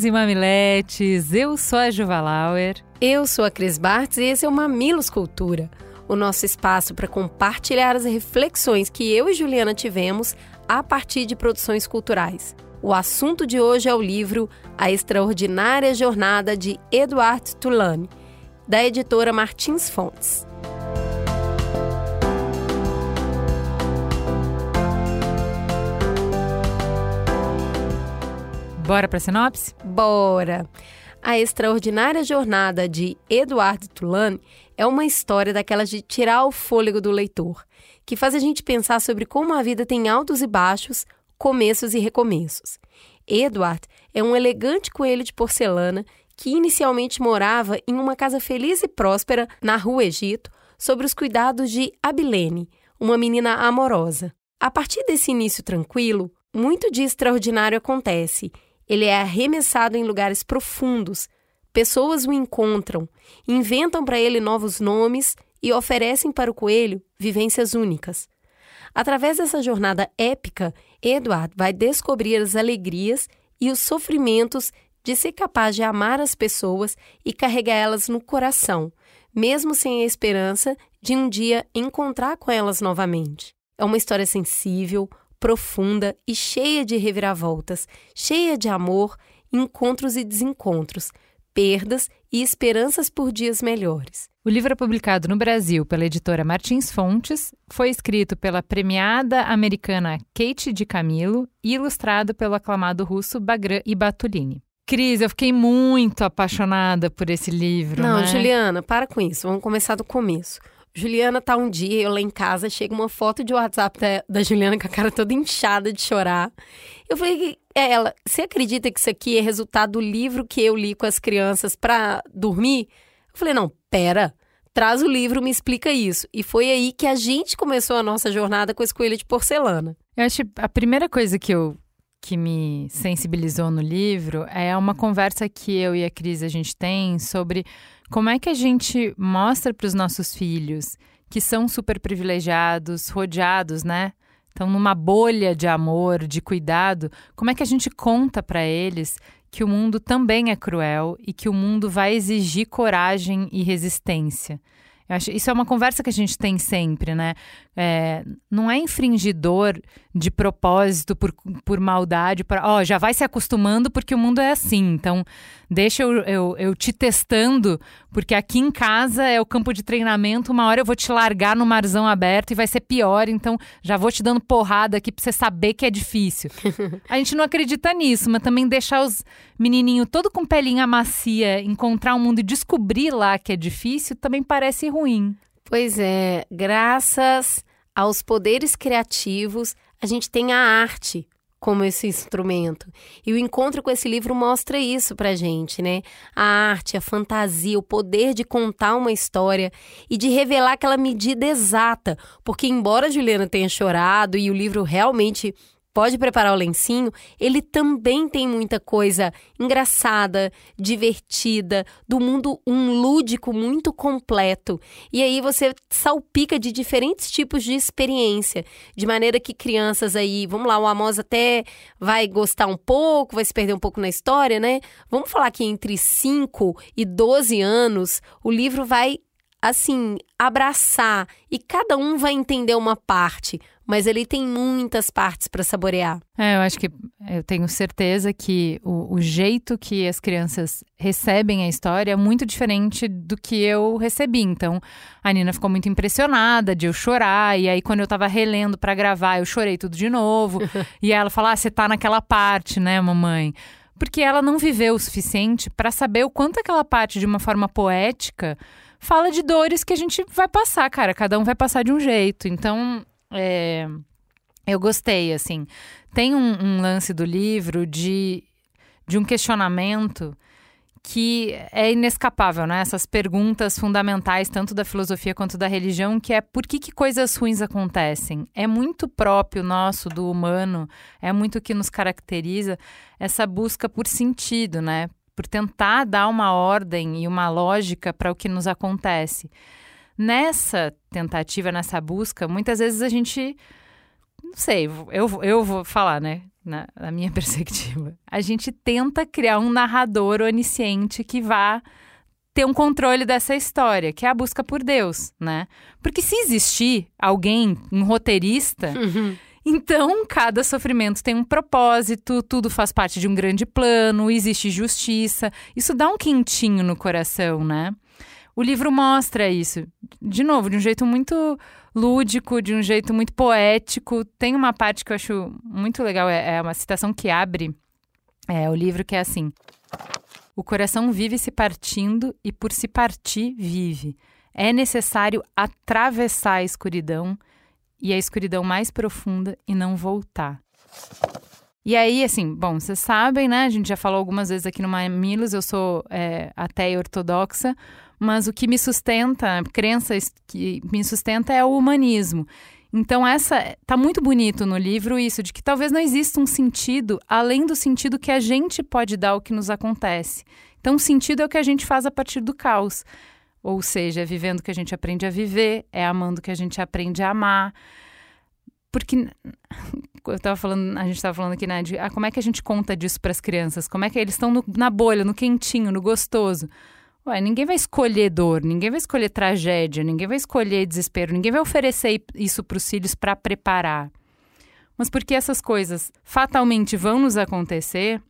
Mamileiros e mamiletes, eu sou a Juva Lauer. Eu sou a Cris Bartz e esse é o Mamilos Cultura, o nosso espaço para compartilhar as reflexões que eu e Juliana tivemos a partir de produções culturais. O assunto de hoje é o livro A Extraordinária Jornada de Edouard Tulane, da editora Martins Fontes. Bora para sinopse? Bora! A Extraordinária Jornada de Eduardo Tulane é uma história daquelas de tirar o fôlego do leitor, que faz a gente pensar sobre como a vida tem altos e baixos, começos e recomeços. Edward é um elegante coelho de porcelana que inicialmente morava em uma casa feliz e próspera na Rua Egito, sob os cuidados de Abilene, uma menina amorosa. A partir desse início tranquilo, muito de extraordinário acontece ele é arremessado em lugares profundos. Pessoas o encontram, inventam para ele novos nomes e oferecem para o coelho vivências únicas. Através dessa jornada épica, Edward vai descobrir as alegrias e os sofrimentos de ser capaz de amar as pessoas e carregar elas no coração, mesmo sem a esperança de um dia encontrar com elas novamente. É uma história sensível, profunda e cheia de reviravoltas, cheia de amor, encontros e desencontros, perdas e esperanças por dias melhores. O livro é publicado no Brasil pela editora Martins Fontes, foi escrito pela premiada americana Kate de Camilo e ilustrado pelo aclamado russo Bagran Ibatulini. Cris, eu fiquei muito apaixonada por esse livro. Não, né? Juliana, para com isso. Vamos começar do começo. Juliana tá um dia, eu lá em casa, chega uma foto de WhatsApp da, da Juliana com a cara toda inchada de chorar. Eu falei, é ela, você acredita que isso aqui é resultado do livro que eu li com as crianças para dormir? Eu falei, não, pera, traz o livro, me explica isso. E foi aí que a gente começou a nossa jornada com esse coelho de porcelana. Eu acho a primeira coisa que eu que me sensibilizou no livro é uma conversa que eu e a Cris a gente tem sobre como é que a gente mostra para os nossos filhos que são super privilegiados, rodeados, né? Estão numa bolha de amor, de cuidado. Como é que a gente conta para eles que o mundo também é cruel e que o mundo vai exigir coragem e resistência? Acho, isso é uma conversa que a gente tem sempre, né? É, não é infringidor de propósito por, por maldade, para ó, já vai se acostumando porque o mundo é assim. Então, deixa eu, eu, eu te testando, porque aqui em casa é o campo de treinamento. Uma hora eu vou te largar no marzão aberto e vai ser pior. Então, já vou te dando porrada aqui pra você saber que é difícil. a gente não acredita nisso, mas também deixar os menininhos todo com pelinha macia encontrar o um mundo e descobrir lá que é difícil também parece ruim. Pois é, graças aos poderes criativos, a gente tem a arte como esse instrumento. E o encontro com esse livro mostra isso pra gente, né? A arte, a fantasia, o poder de contar uma história e de revelar aquela medida exata. Porque, embora Juliana tenha chorado e o livro realmente pode preparar o lencinho, ele também tem muita coisa engraçada, divertida, do mundo um lúdico muito completo. E aí você salpica de diferentes tipos de experiência, de maneira que crianças aí, vamos lá, o Amos até vai gostar um pouco, vai se perder um pouco na história, né? Vamos falar que entre 5 e 12 anos, o livro vai assim, abraçar e cada um vai entender uma parte, mas ele tem muitas partes para saborear. É, eu acho que eu tenho certeza que o, o, jeito que as crianças recebem a história é muito diferente do que eu recebi. Então, a Nina ficou muito impressionada de eu chorar, e aí quando eu tava relendo para gravar, eu chorei tudo de novo. e ela falou: "Ah, você tá naquela parte, né, mamãe?" Porque ela não viveu o suficiente para saber o quanto aquela parte de uma forma poética fala de dores que a gente vai passar, cara. Cada um vai passar de um jeito. Então, é, eu gostei, assim. Tem um, um lance do livro de, de um questionamento que é inescapável, né? Essas perguntas fundamentais, tanto da filosofia quanto da religião, que é por que, que coisas ruins acontecem? É muito próprio nosso, do humano, é muito que nos caracteriza essa busca por sentido, né? Por tentar dar uma ordem e uma lógica para o que nos acontece. Nessa tentativa, nessa busca, muitas vezes a gente. Não sei, eu, eu vou falar, né? na, na minha perspectiva. A gente tenta criar um narrador onisciente que vá ter um controle dessa história, que é a busca por Deus, né? Porque se existir alguém, um roteirista, uhum. então cada sofrimento tem um propósito, tudo faz parte de um grande plano, existe justiça. Isso dá um quentinho no coração, né? O livro mostra isso, de novo, de um jeito muito lúdico, de um jeito muito poético. Tem uma parte que eu acho muito legal, é, é uma citação que abre é, o livro, que é assim: O coração vive se partindo e por se partir vive. É necessário atravessar a escuridão e a escuridão mais profunda e não voltar. E aí, assim, bom, vocês sabem, né? A gente já falou algumas vezes aqui no Mamilos, eu sou é, ortodoxa, mas o que me sustenta, crenças que me sustenta é o humanismo. Então essa tá muito bonito no livro isso de que talvez não exista um sentido além do sentido que a gente pode dar ao que nos acontece. Então o sentido é o que a gente faz a partir do caos. Ou seja, é vivendo que a gente aprende a viver, é amando que a gente aprende a amar. Porque eu tava falando, a gente estava falando aqui, né, de ah, como é que a gente conta disso para as crianças? Como é que eles estão na bolha, no quentinho, no gostoso? Ué, ninguém vai escolher dor, ninguém vai escolher tragédia, ninguém vai escolher desespero, ninguém vai oferecer isso para os filhos para preparar. Mas porque essas coisas fatalmente vão nos acontecer,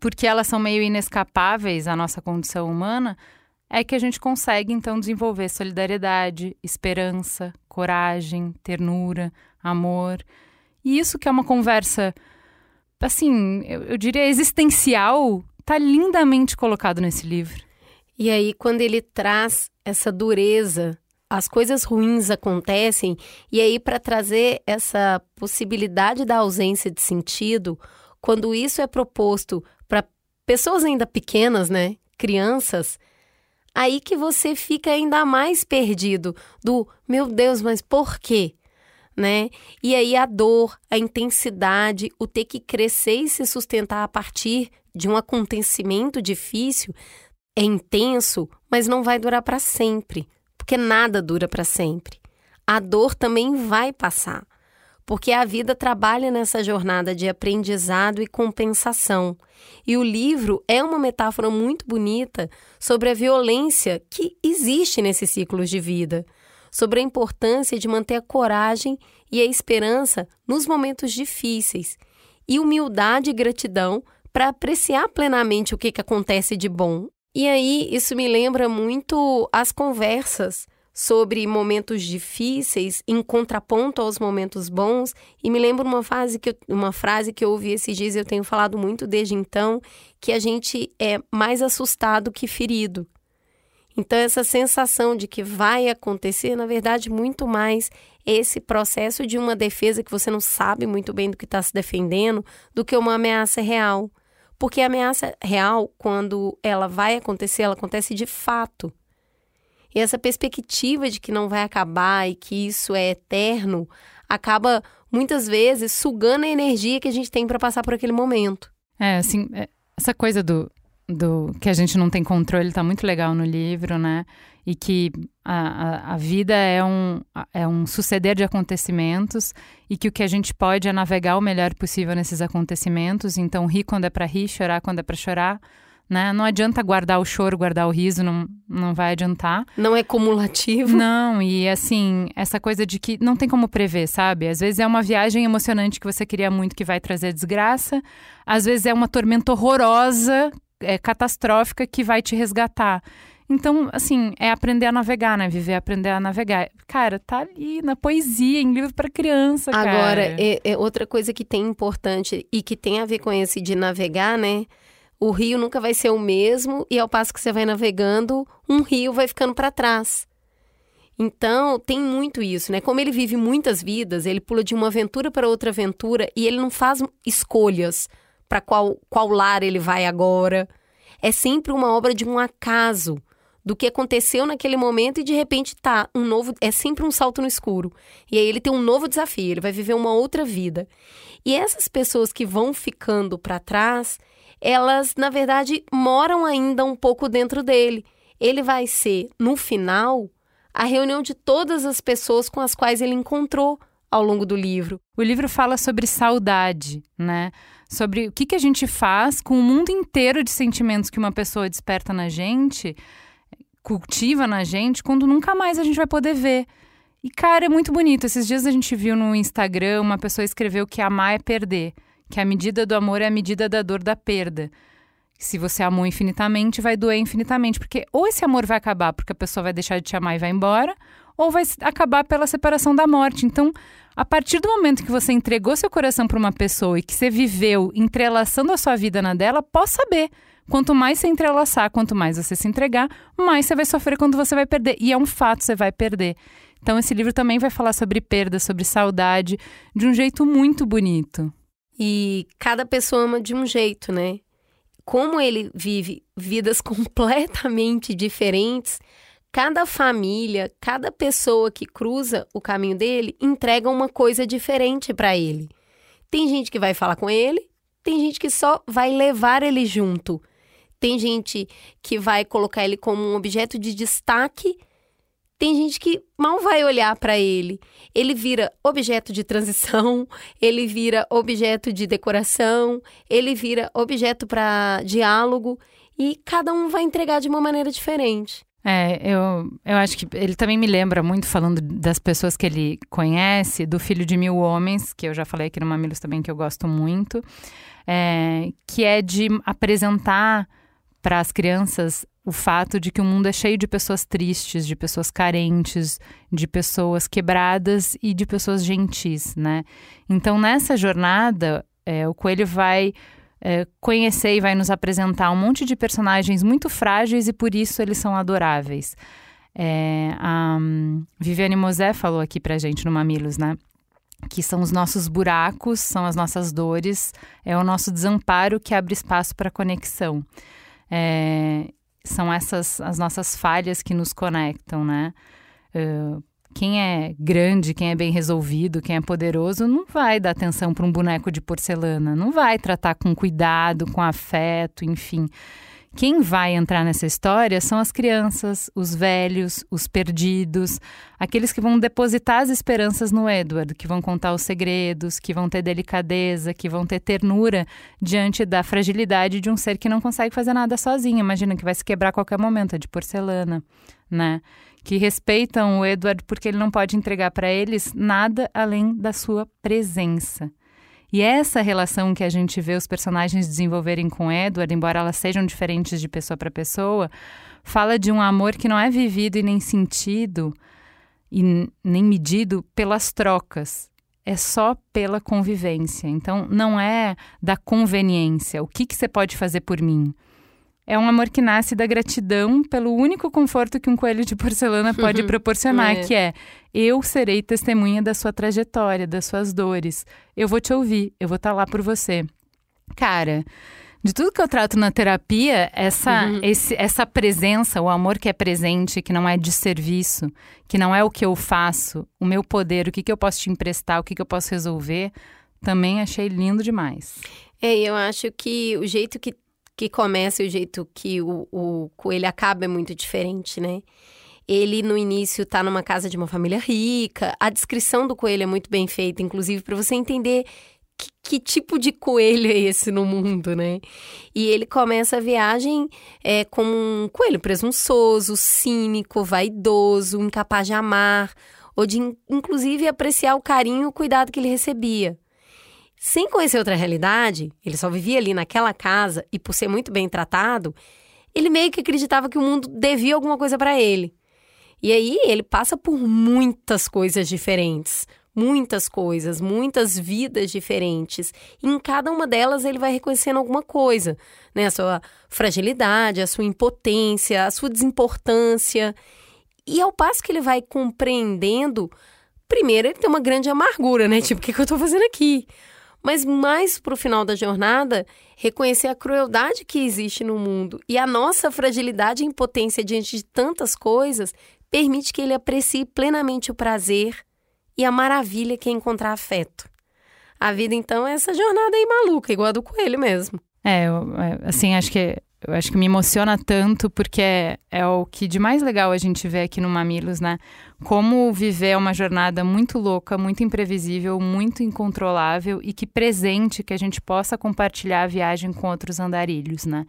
porque elas são meio inescapáveis à nossa condição humana, é que a gente consegue então desenvolver solidariedade, esperança, coragem, ternura, amor. E isso que é uma conversa, assim, eu, eu diria existencial, tá lindamente colocado nesse livro. E aí, quando ele traz essa dureza, as coisas ruins acontecem, e aí, para trazer essa possibilidade da ausência de sentido, quando isso é proposto para pessoas ainda pequenas, né? Crianças, aí que você fica ainda mais perdido do meu Deus, mas por quê? Né? E aí a dor, a intensidade, o ter que crescer e se sustentar a partir de um acontecimento difícil é intenso, mas não vai durar para sempre, porque nada dura para sempre. A dor também vai passar, porque a vida trabalha nessa jornada de aprendizado e compensação. E o livro é uma metáfora muito bonita sobre a violência que existe nesses ciclos de vida, sobre a importância de manter a coragem e a esperança nos momentos difíceis, e humildade e gratidão para apreciar plenamente o que, que acontece de bom e aí, isso me lembra muito as conversas sobre momentos difíceis em contraponto aos momentos bons e me lembra uma frase que eu, uma frase que eu ouvi esses dias e eu tenho falado muito desde então que a gente é mais assustado que ferido. Então essa sensação de que vai acontecer, na verdade, muito mais esse processo de uma defesa que você não sabe muito bem do que está se defendendo do que uma ameaça real. Porque a ameaça real, quando ela vai acontecer, ela acontece de fato. E essa perspectiva de que não vai acabar e que isso é eterno acaba muitas vezes sugando a energia que a gente tem para passar por aquele momento. É, assim, é, essa coisa do, do que a gente não tem controle está muito legal no livro, né? E que a, a, a, vida é um, é um suceder de acontecimentos e que o que a gente pode é navegar o melhor possível nesses acontecimentos. Então, rir quando é para rir, chorar quando é para chorar. Né? Não adianta guardar o choro, guardar o riso, não, não vai adiantar. Não é cumulativo. Não, e assim, essa coisa de que não tem como prever, sabe? Às vezes é uma viagem emocionante que você queria muito que vai trazer desgraça, às vezes é uma tormenta horrorosa, é, catastrófica que vai te resgatar. Então, assim, é aprender a navegar, né? Viver, aprender a navegar. Cara, tá ali na poesia, em livro para criança, cara. Agora, é, é, outra coisa que tem importante e que tem a ver com esse de navegar, né? O rio nunca vai ser o mesmo e ao passo que você vai navegando, um rio vai ficando para trás. Então, tem muito isso, né? Como ele vive muitas vidas, ele pula de uma aventura para outra aventura e ele não faz escolhas para qual, qual lar ele vai agora é sempre uma obra de um acaso do que aconteceu naquele momento e de repente tá um novo, é sempre um salto no escuro. E aí ele tem um novo desafio, ele vai viver uma outra vida. E essas pessoas que vão ficando para trás, elas na verdade moram ainda um pouco dentro dele. Ele vai ser no final a reunião de todas as pessoas com as quais ele encontrou ao longo do livro. O livro fala sobre saudade, né? Sobre o que, que a gente faz com o mundo inteiro de sentimentos que uma pessoa desperta na gente cultiva na gente quando nunca mais a gente vai poder ver. E, cara, é muito bonito. Esses dias a gente viu no Instagram uma pessoa escreveu que amar é perder, que a medida do amor é a medida da dor da perda. Se você amou infinitamente, vai doer infinitamente, porque ou esse amor vai acabar porque a pessoa vai deixar de te amar e vai embora, ou vai acabar pela separação da morte. Então, a partir do momento que você entregou seu coração para uma pessoa e que você viveu entrelaçando a sua vida na dela, possa saber Quanto mais você entrelaçar, quanto mais você se entregar, mais você vai sofrer quando você vai perder. E é um fato, você vai perder. Então, esse livro também vai falar sobre perda, sobre saudade, de um jeito muito bonito. E cada pessoa ama de um jeito, né? Como ele vive vidas completamente diferentes, cada família, cada pessoa que cruza o caminho dele entrega uma coisa diferente para ele. Tem gente que vai falar com ele, tem gente que só vai levar ele junto. Tem gente que vai colocar ele como um objeto de destaque. Tem gente que mal vai olhar para ele. Ele vira objeto de transição, ele vira objeto de decoração, ele vira objeto para diálogo e cada um vai entregar de uma maneira diferente. É, eu, eu acho que ele também me lembra muito, falando das pessoas que ele conhece, do Filho de Mil Homens, que eu já falei aqui no Mamilos também, que eu gosto muito, é, que é de apresentar para as crianças o fato de que o mundo é cheio de pessoas tristes, de pessoas carentes, de pessoas quebradas e de pessoas gentis, né? Então, nessa jornada, é, o Coelho vai é, conhecer e vai nos apresentar um monte de personagens muito frágeis e por isso eles são adoráveis. É, a um, Viviane Mosé falou aqui pra gente no Mamilos, né? Que são os nossos buracos, são as nossas dores, é o nosso desamparo que abre espaço para conexão. É, são essas as nossas falhas que nos conectam, né? Uh, quem é grande, quem é bem resolvido, quem é poderoso, não vai dar atenção para um boneco de porcelana, não vai tratar com cuidado, com afeto, enfim. Quem vai entrar nessa história são as crianças, os velhos, os perdidos, aqueles que vão depositar as esperanças no Edward, que vão contar os segredos, que vão ter delicadeza, que vão ter ternura diante da fragilidade de um ser que não consegue fazer nada sozinho. Imagina que vai se quebrar a qualquer momento, é de porcelana, né? Que respeitam o Edward porque ele não pode entregar para eles nada além da sua presença. E essa relação que a gente vê os personagens desenvolverem com Edward, embora elas sejam diferentes de pessoa para pessoa, fala de um amor que não é vivido e nem sentido e nem medido pelas trocas. É só pela convivência. Então, não é da conveniência. O que, que você pode fazer por mim? É um amor que nasce da gratidão pelo único conforto que um coelho de porcelana pode proporcionar, é. que é eu serei testemunha da sua trajetória, das suas dores. Eu vou te ouvir, eu vou estar tá lá por você. Cara, de tudo que eu trato na terapia, essa, uhum. esse, essa presença, o amor que é presente, que não é de serviço, que não é o que eu faço, o meu poder, o que, que eu posso te emprestar, o que, que eu posso resolver, também achei lindo demais. É, eu acho que o jeito que que começa e o jeito que o, o coelho acaba é muito diferente, né? Ele no início tá numa casa de uma família rica. A descrição do coelho é muito bem feita, inclusive para você entender que, que, tipo de coelho é esse no mundo, né? E ele começa a viagem é, como um coelho presunçoso, cínico, vaidoso, incapaz de amar, ou de inclusive apreciar o carinho e o cuidado que ele recebia. Sem conhecer outra realidade, ele só vivia ali naquela casa e por ser muito bem tratado, ele meio que acreditava que o mundo devia alguma coisa para ele. E aí ele passa por muitas coisas diferentes, muitas coisas, muitas vidas diferentes. E em cada uma delas ele vai reconhecendo alguma coisa, né? A sua fragilidade, a sua impotência, a sua desimportância. E ao passo que ele vai compreendendo, primeiro ele tem uma grande amargura, né? Tipo, o que, que eu tô fazendo aqui? Mas mais para o final da jornada, reconhecer a crueldade que existe no mundo e a nossa fragilidade e impotência diante de tantas coisas permite que ele aprecie plenamente o prazer e a maravilha que é encontrar afeto. A vida, então, é essa jornada aí maluca, igual a do coelho mesmo. É, é, assim, acho que eu acho que me emociona tanto porque é, é, o que de mais legal a gente vê aqui no Mamilos, né? Como viver uma jornada muito louca, muito imprevisível, muito incontrolável e que presente que a gente possa compartilhar a viagem com outros andarilhos, né?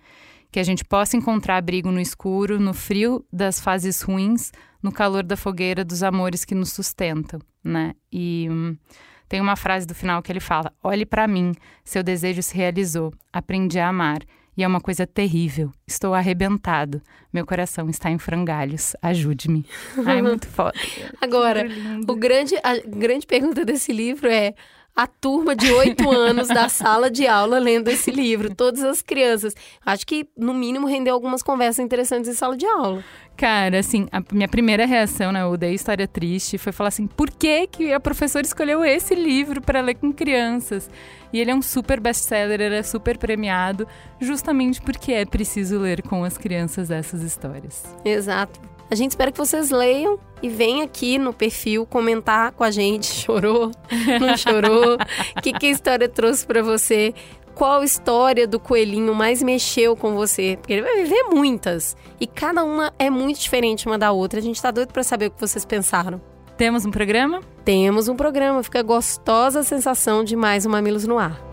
Que a gente possa encontrar abrigo no escuro, no frio das fases ruins, no calor da fogueira dos amores que nos sustentam, né? E hum, tem uma frase do final que ele fala: Olhe para mim, seu desejo se realizou, aprendi a amar. E é uma coisa terrível. Estou arrebentado. Meu coração está em frangalhos. Ajude-me. Ai, muito foda. Agora, o grande, a grande pergunta desse livro é: a turma de oito anos da sala de aula lendo esse livro, todas as crianças. Acho que, no mínimo, rendeu algumas conversas interessantes em sala de aula. Cara, assim, a minha primeira reação, né, o Dei História Triste, foi falar assim: por que, que a professora escolheu esse livro para ler com crianças? E ele é um super best-seller, ele é super premiado, justamente porque é preciso ler com as crianças essas histórias. Exato. A gente espera que vocês leiam e venham aqui no perfil comentar com a gente. Chorou? Não chorou? O que, que a história trouxe para você? qual história do coelhinho mais mexeu com você? Porque ele vai viver muitas. E cada uma é muito diferente uma da outra. A gente tá doido para saber o que vocês pensaram. Temos um programa? Temos um programa. Fica gostosa a sensação de mais um Mamilos no Ar.